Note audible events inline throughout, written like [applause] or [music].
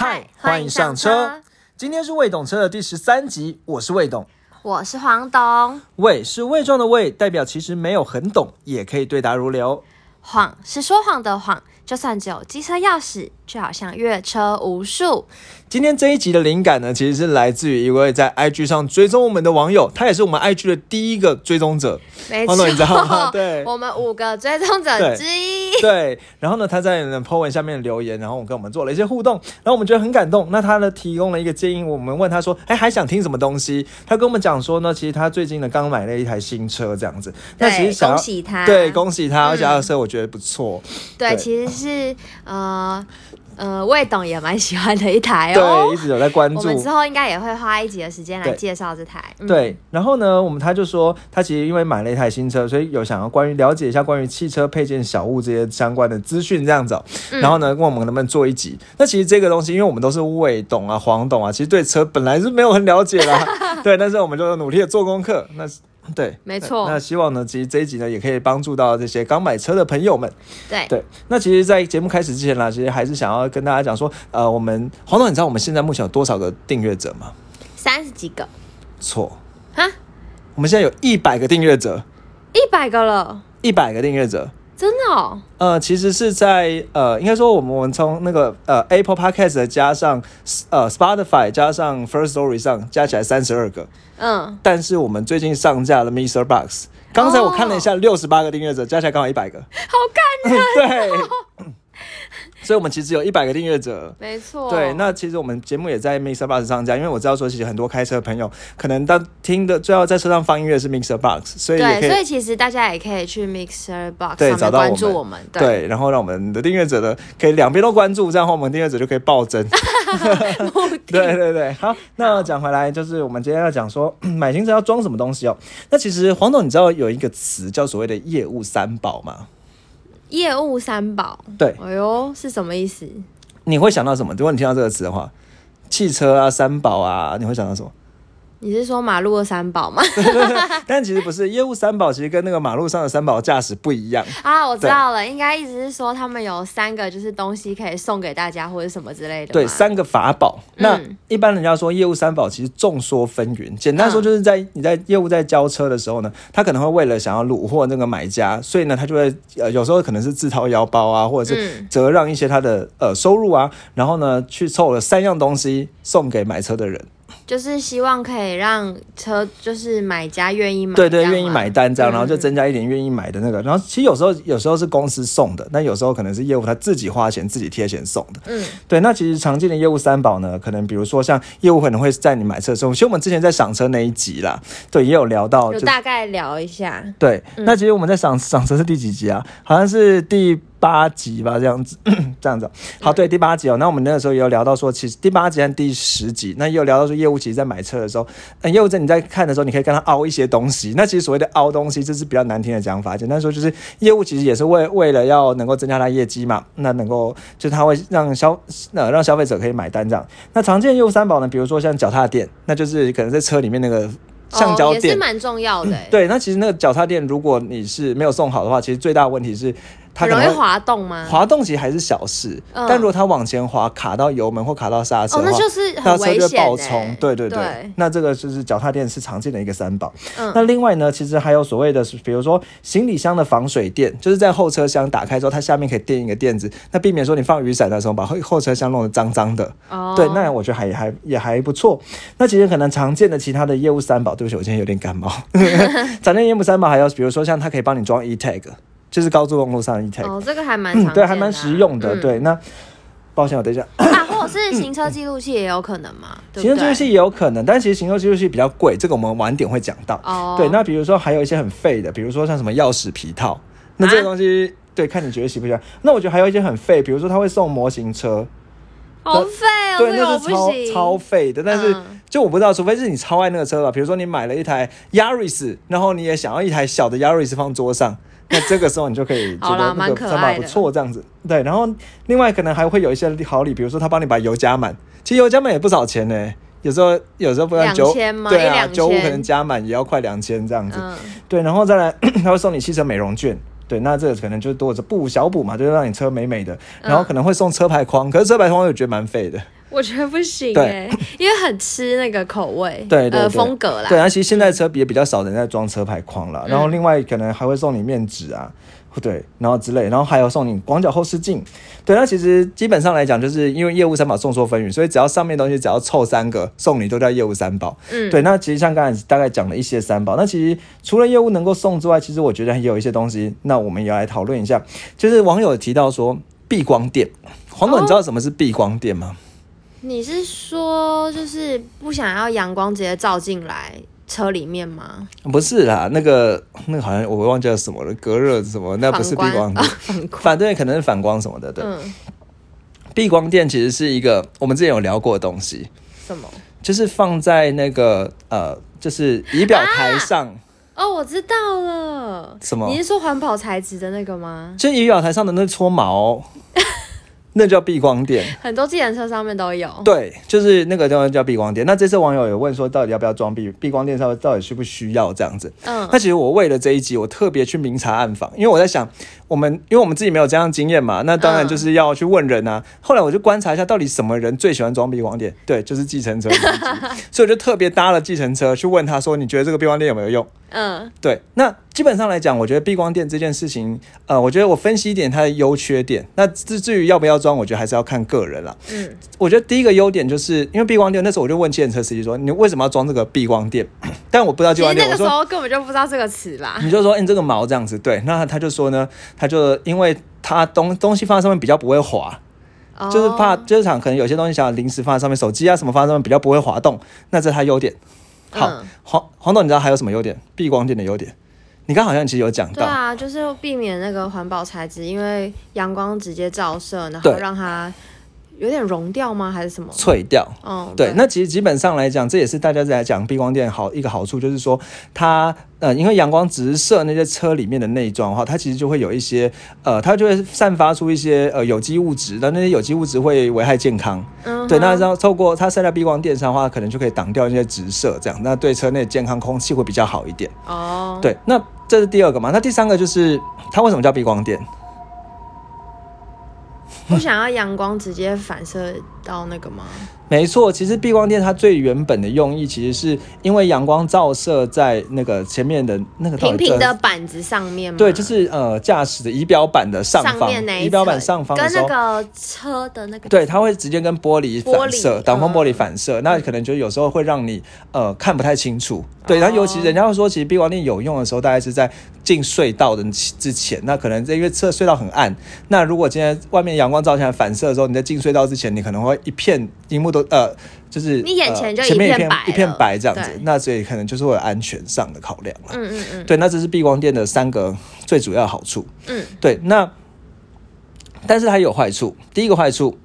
嗨，欢迎上车。今天是未懂车的第十三集，我是魏懂。我是黄董，魏是魏壮的魏，代表其实没有很懂，也可以对答如流。谎是说谎的谎，就算只有机车钥匙，却好像越车无数。今天这一集的灵感呢，其实是来自于一位在 IG 上追踪我们的网友，他也是我们 IG 的第一个追踪者。没黄董你知道吗错，[laughs] 对我们五个追踪者之一。对，然后呢，他在 po 文下面留言，然后我跟我们做了一些互动，然后我们觉得很感动。那他呢提供了一个建议，我们问他说，哎，还想听什么东西？他跟我们讲说呢，其实他最近呢刚买了一台新车，这样子。那其实，恭喜他。对，恭喜他，而且他的嗯车我觉得不错。对，对其实是呃呃，魏董也蛮喜欢的一台哦对，一。直有在关注我们。之后应该也会花一集的时间来介绍这台。嗯，对，然后呢，我们他就说，他其实因为买了一台新车，所以有想要关于了解一下关于汽车配件小物这些相关的资讯这样子、哦。嗯然后呢，问我们能不能做一集。那其实这个东西，因为我们都是魏董啊、黄董啊，其实对车本来是没有很了解啦。[laughs] 对，但是我们就努力的做功课。那是对，没错那那希望呢，其实这一集呢，也可以帮助到这些刚买车的朋友们。对对，那其实，在节目开始之前呢，其实还是想要跟大家讲说，呃，我们黄总，你知道我们现在目前有多少个订阅者吗？三十几个错，哈，我们现在有一百个订阅者。一百个了，一百个订阅者。真的哦。呃，其实是在呃，应该说我们我们从那个呃 Apple Podcast 加上呃 Spotify 加上 First Story 上加起来三十二个，嗯，但是我们最近上架了 Mr. Box，刚才我看了一下，六十八个订阅者，加起来刚好一百个，好看。[laughs] 对，所以我们其实有一百个订阅者。没错。对，那其实我们节目也在 Mixer Box 上架，因为我知道说，其实很多开车的朋友可能当听的最后在车上放音乐是 Mixer Box，所以对，所以其实大家也可以去 Mixer Box 对上找到我们注我们。对，对，然后让我们的订阅者呢可以两边都关注，这样的话我们订阅者就可以暴增。[laughs] [laughs] 对对对，好，那讲回来，就是我们今天要讲说买新车要装什么东西哦。那其实黄董，你知道有一个词叫所谓的业务三宝吗？业务三宝。对，哎呦，是什么意思？你会想到什么？如果你听到这个词的话，汽车啊、三宝啊，你会想到什么？你是说马路的三宝吗？[laughs] 但其实不是，业务三宝其实跟那个马路上的三宝驾驶不一样。啊，我知道了，应该意思是说他们有三个就是东西可以送给大家或者什么之类的。对，。三个法宝。那嗯一般人家说业务三宝，其实众说纷纭。简单说，嗯就是在你在业务在交车的时候呢，他可能会为了想要虏获那个买家，所以呢，他就会呃有时候可能是自掏腰包啊，或者是嗯折让一些他的呃收入啊，然后呢去凑了三样东西送给买车的人。就是希望可以让车就是买家愿意买，对对，愿意买单这样，嗯然后就增加一点愿意买的那个。然后其实有时候有时候是公司送的，但有时候可能是业务他自己花钱自己贴钱送的。嗯，对，那其实常见的业务三宝呢，可能比如说像业务可能会在你买车的时候，其实我们之前在赏车那一集啦，对，也有聊到，就大概聊一下。对，那其实我们在赏赏车是第几集啊？好像是第八集吧，这样子，[clears throat] 这样子。好，对，第八集哦。那我们那个时候也有聊到说，其实第八集和第十集，那也有聊到说，业务其实在买车的时候，嗯，业务在你在看的时候，你可以跟他凹一些东西。那其实所谓的凹东西，这是比较难听的讲法。简单说就是，业务其实也是为为了要能够增加他业绩嘛，那能够就是他会让消呃让消费者可以买单这样。那常见业务三宝呢，比如说像脚踏垫，那就是可能在车里面那个橡胶哦、也垫。是蛮重要的、欸，对，那其实那个脚踏垫，如果你是没有送好的话，其实最大的问题是它容易可能会滑动吗？滑动，其实还是小事。嗯但如果它往前滑，卡到油门或卡到刹车哦，的话，那就是很危险、欸，爆冲。对对对，对那这个就是脚踏垫是常见的一个三宝。嗯那另外呢，其实还有所谓的是，比如说行李箱的防水垫，就是在后车厢打开之后，它下面可以垫一个垫子，那避免说你放雨伞的时候把后后车厢弄得脏脏的。哦，对，那我觉得还还也还不错。那其实可能常见的其他的业务三宝，对不起，我今天有点感冒。[laughs] 常见业务三宝还有，比如说像它可以帮你装 e tag，就是高速公路上一台、哦，这个还蛮对，还蛮实用的。嗯对，那抱歉，我等一下，啊，[coughs] 或者是行车记录器也有可能嘛，[coughs] 对对行车记录器也有可能，但其实行车记录器比较贵，这个我们晚点会讲到。哦，对，那比如说还有一些很废的，比如说像什么钥匙皮套，那这个啊东西。对，看你觉得喜不喜欢。那我觉得还有一些很废，比如说他会送模型车，好废哦，对，那是超超废的。但是嗯就我不知道，除非是你超爱那个车吧，比如说你买了一台 Yaris，然后你也想要一台小的 Yaris 放桌上，那这个时候你就可以觉得那蛮个三宝不错这样子。对，然后另外可能还会有一些好礼，比如说他帮你把油加满，其实油加满也不少钱呢。有时候有时候不然九2000吗对啊，九五可能加满也要快两千这样子。嗯，对，然后再来 [clears throat] 他会送你汽车美容券。对，那这个可能就多着补小补嘛，就是让你车美美的，然后可能会送车牌框，可是车牌框我也觉得蛮废的。我觉得不行对哎，因为很吃那个口味，呃对对对风格啦。对，而且现在车也比较少人在装车牌框了，然后另外可能还会送你面纸啊，对，然后之类，然后还有送你广角后视镜。对，那其实基本上来讲，就是因为业务三宝众说纷纭，所以只要上面东西只要凑三个送你，都叫业务三宝。嗯，对，那其实像刚才大概讲了一些三宝，那其实除了业务能够送之外，其实我觉得也有一些东西，那我们也要来讨论一下。就是网友提到说避光垫，黄总，你知道什么是避光垫吗？你是说就是不想要阳光直接照进来车里面吗？不是啦，那个那个好像我忘记了什么了，隔热什么，那不是避反光 [laughs] 反光。反对可能是反光什么的。对，嗯，避光垫其实是一个我们之前有聊过的东西，什么？就是放在那个呃，就是仪表台上，哦，我知道了。什么你是说环保材质的那个吗？就仪表台上的那撮毛，[laughs] 那叫避光垫。很多自行车上面都有。对，就是那个地方叫避光垫。那这次网友有问说，到底要不要装避避光垫？上到底需不需要这样子？嗯那其实我为了这一集，我特别去明察暗访，因为我在想，我们因为我们自己没有这样的经验嘛，那当然就是要去问人啊。后来我就观察一下，到底什么人最喜欢装避光垫？对，就是计程车。[laughs] 所以我就特别搭了计程车去问他说，你觉得这个避光垫有没有用？嗯对，那基本上来讲，我觉得避光垫这件事情，呃，我觉得我分析一点它的优缺点。那至至于要不要装，我觉得还是要看个人啦。嗯，我觉得第一个优点就是因为避光垫，那时候我就问计程车司机说，你为什么要装这个避光垫？[coughs] 但我不知道避其实光那个时候根本就不知道这个词啦。你就说，哎、你这个毛这样子，对，那他就说呢，他就因为他东东西放在上面比较不会滑，就是怕哦就是场可能有些东西想要临时放在上面，手机啊什么放在上面比较不会滑动，那这是它优点。好，嗯黄黄董，你知道还有什么优点？避光垫的优点，你刚好像其实有讲到，对啊，就是避免那个环保材质，因为阳光直接照射，然后对让它有点融掉吗？还是什么？脆掉。嗯，对，那其实基本上来讲，这也是大家在讲避光垫好一个好处，就是说它呃，因为阳光直射那些车里面的内装的话，它其实就会有一些呃，它就会散发出一些呃有机物质，那那些有机物质会危害健康。嗯哼对，那然后透过它晒在避光垫上的话，可能就可以挡掉那些直射，这样那对车内健康空气会比较好一点。哦，对，那这是第二个嘛？那第三个就是它为什么叫避光垫？不想要阳光直接反射到那个吗？没错，其实避光垫它最原本的用意，其实是因为阳光照射在那个前面的那个平平的板子上面嘛？对，就是呃驾驶的仪表板的上方，仪表板上方。跟那个车的那个对，它会直接跟玻璃反射，挡风玻璃嗯反射，那可能就有时候会让你呃看不太清楚。对，哦然后尤其人家会说，其实避光垫有用的时候，大概是在进隧道的之前。那可能因为车隧道很暗，那如果今天外面阳光照进来反射的时候，你在进隧道之前，你可能会一片荧幕都呃，就是你眼前就呃前面一片一片白这样子。那所以可能就是会有安全上的考量了。嗯嗯嗯对，那这是避光垫的三个最主要的好处。嗯，对，那但是它也有坏处。第一个坏处，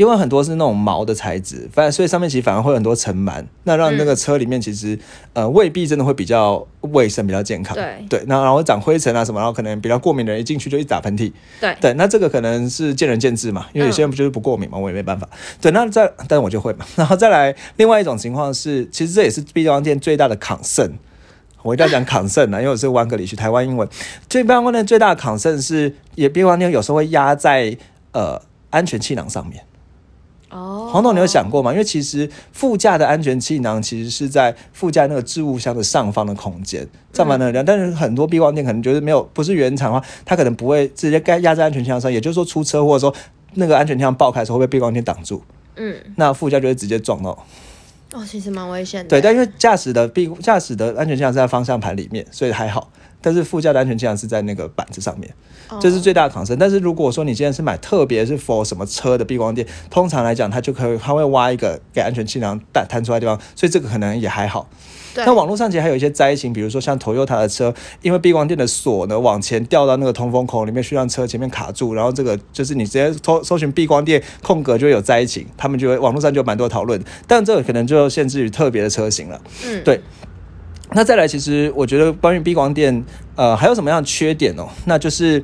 因为很多是那种毛的材质，反正所以上面其实反而会有很多尘螨，那让那个车里面其实、呃未必真的会比较卫生、比较健康。对对，那然后长灰尘啊什么，然后可能比较过敏的人一进去就一直打喷嚏。对对，那这个可能是见仁见智嘛，因为有些人不就是不过敏嘛，我也没办法。对，那再，但我就会嘛。[laughs] 然后再来，另外一种情况是，其实这也是避光店最大的抗胜。我一定要讲抗胜啊，[laughs] 因为我是湾格里去台湾英文。这避光店最大的抗胜是，也避光店有时候会压在呃安全气囊上面。哦，黄董，你有想过吗？因为其实副驾的安全气囊其实是在副驾那个置物箱的上方的空间，上方的量。但是很多避光垫可能觉得没有不是原厂的话，它可能不会直接盖压在安全气囊上。也就是说，出车祸的时候，那个安全气囊爆开的时候会被避光垫挡住，嗯，那副驾就会直接撞到。哦，其实蛮危险的。对，但因为驾驶的避驾驶的安全气囊是在方向盘里面，所以还好。但是副驾的安全气囊是在那个板子上面，哦这是最大的抗生。但是如果说你今天是买特别是 for 什么车的避光垫，通常来讲它就可以它会挖一个给安全气囊弹弹出来的地方，所以这个可能也还好。对那网络上其实还有一些灾情，比如说像 Toyota 的车，因为避光垫的锁呢往前掉到那个通风口里面去，让车前面卡住，然后这个就是你直接搜搜寻避光垫空格就会有灾情，他们就会网络上就有蛮多讨论，但这个可能就限制于特别的车型了。嗯，对那再来，其实我觉得关于避光垫，呃，还有什么样的缺点哦？那就是，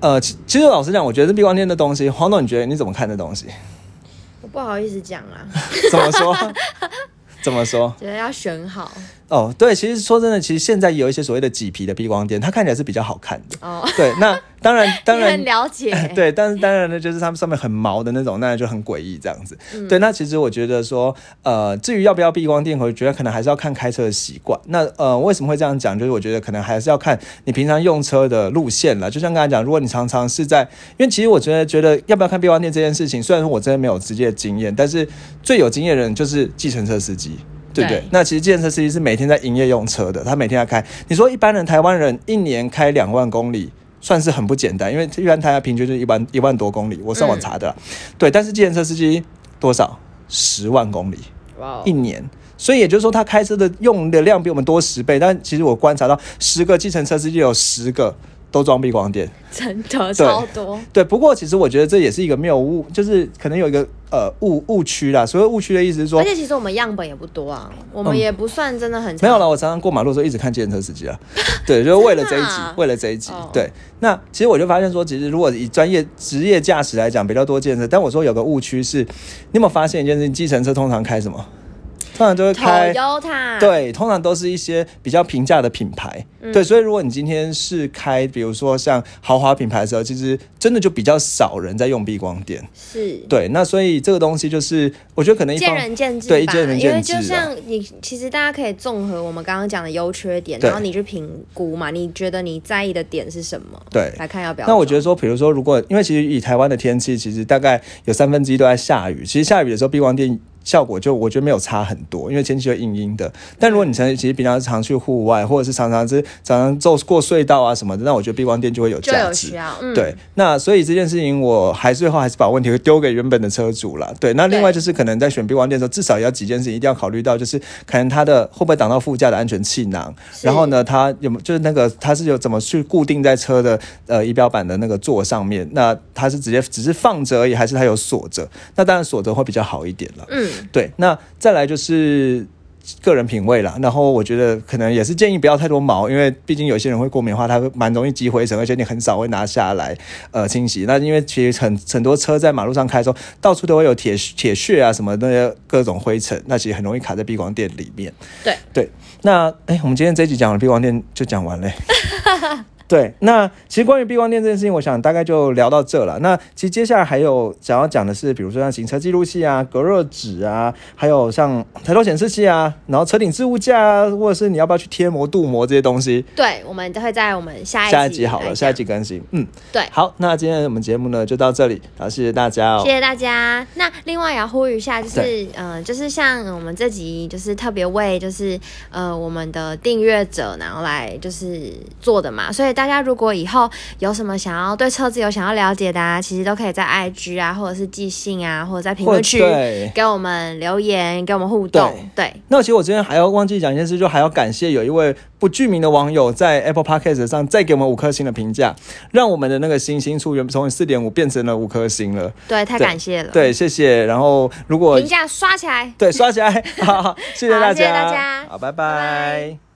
呃，其其实老实讲，我觉得避光垫的东西，黄总，你觉得你怎么看这东西？我不好意思讲啊，怎么说？[laughs] 怎么说？觉得要选好。哦，对，其实说真的，其实现在有一些所谓的麂皮的避光垫，它看起来是比较好看的。哦，[laughs] 对，那当然，[laughs] 当你然很了解，[laughs] 对，但是当然呢，就是它们上面很毛的那种，那就很诡异这样子。对，那其实我觉得说，呃，至于要不要避光垫，我觉得可能还是要看开车的习惯。那呃，为什么会这样讲？就是我觉得可能还是要看你平常用车的路线了。就像刚才讲，如果你常常是在，因为其实我觉得觉得要不要看避光垫这件事情，虽然说我真的没有直接的经验，但是最有经验的人就是计程车司机。对不对对？那其实计程车司机是每天在营业用车的，他每天在开。你说一般人台湾人一年开两万公里，算是很不简单，因为一般台湾平均就是一万一万多公里，我上网查的啦。对，但是计程车司机多少？十万公里一年。所以也就是说，他开车的用的量比我们多十倍，但其实我观察到，十个计程车司机有十个都装避光垫。真的超多，对，不过其实我觉得这也是一个谬误，就是可能有一个呃误误区啦。所谓误区的意思是说而，且其实我们样本也不多啊，我们嗯也不算真的很没有了，我常常过马路的时候一直看计程车司机啊，[laughs] 对，就是为了这一集为了这一集哦。对，那其实我就发现说，其实如果以专业职业驾驶来讲，比较多计程车，但我说有个误区是，你有没有发现一件事情？计程车通常开什么？通常都会开。对，通常都是一些比较平价的品牌，嗯对，所以如果你今天是开，比如说像豪华品牌的时候，其实真的就比较少人在用避光垫，是。对，那所以这个东西就是，我觉得可能一见仁见智吧，对见仁见智啊因为就像你，其实大家可以综合我们刚刚讲的优缺点，然后你去评估嘛，你觉得你在意的点是什么？对来看要不要。那我觉得说，比如说，如果因为其实以台湾的天气，其实大概有三分之一都在下雨。其实下雨的时候，避光垫效果就我觉得没有差很多，因为天气就阴阴的。但如果你常其实平常常去户外，或者是常常是常常走过隧道啊什么的，那我觉得避光垫就会有就价值需。要，嗯，对，那所以这件事情，我还最后还是把问题丢给原本的车主了。对，那另外就是可能在选避光垫的时候，至少也要几件事情一定要考虑到，就是可能它的会不会挡到副驾的安全气囊，然后呢，它有就是那个它是有怎么去固定在车的呃仪表板的那个座上面？那它是直接只是放着而已，还是它有锁着？那当然锁着会比较好一点了。嗯，对，那再来就是个人品味啦。然后我觉得可能也是建议不要太多毛，因为毕竟有些人会过敏的话，它会蛮容易积灰尘，而且你很少会拿下来呃清洗。那因为其实很很多车在马路上开的时候，到处都会有铁铁屑啊什么那些各种灰尘，那其实很容易卡在避光垫里面。对对，那哎，我们今天这一集讲了避光垫就讲完嘞。[laughs] 对，那其实关于避光垫这件事情，我想大概就聊到这了。那其实接下来还有想要讲的是，比如说像行车记录器啊、隔热纸啊，还有像抬头显示器啊，然后车顶置物架啊，或者是你要不要去贴膜、镀膜这些东西，对，我们都会在我们下一下一集好了，下一集更新。嗯，对好，那今天我们节目呢就到这里，好，谢谢大家哦谢。谢大家。那另外也要呼吁一下，就是对呃，就是像我们这集就是特别为就是呃我们的订阅者然后来就是做的嘛，所以大家如果以后有什么想要对车子有想要了解的啊，其实都可以在 IG 啊，或者是寄信啊，或者在评或论区。给我们留言，给我们互动。对，那其实我今天还要忘记讲一件事，就还要感谢有一位不具名的网友在 Apple Podcast 上再给我们五颗星的评价，让我们的那个星星数原从四点五变成了五颗星了。对，太感谢了。，对，谢谢。然后如果评价刷起来。对刷起来，好 [laughs] 好，谢谢大家，谢谢大家好，拜拜拜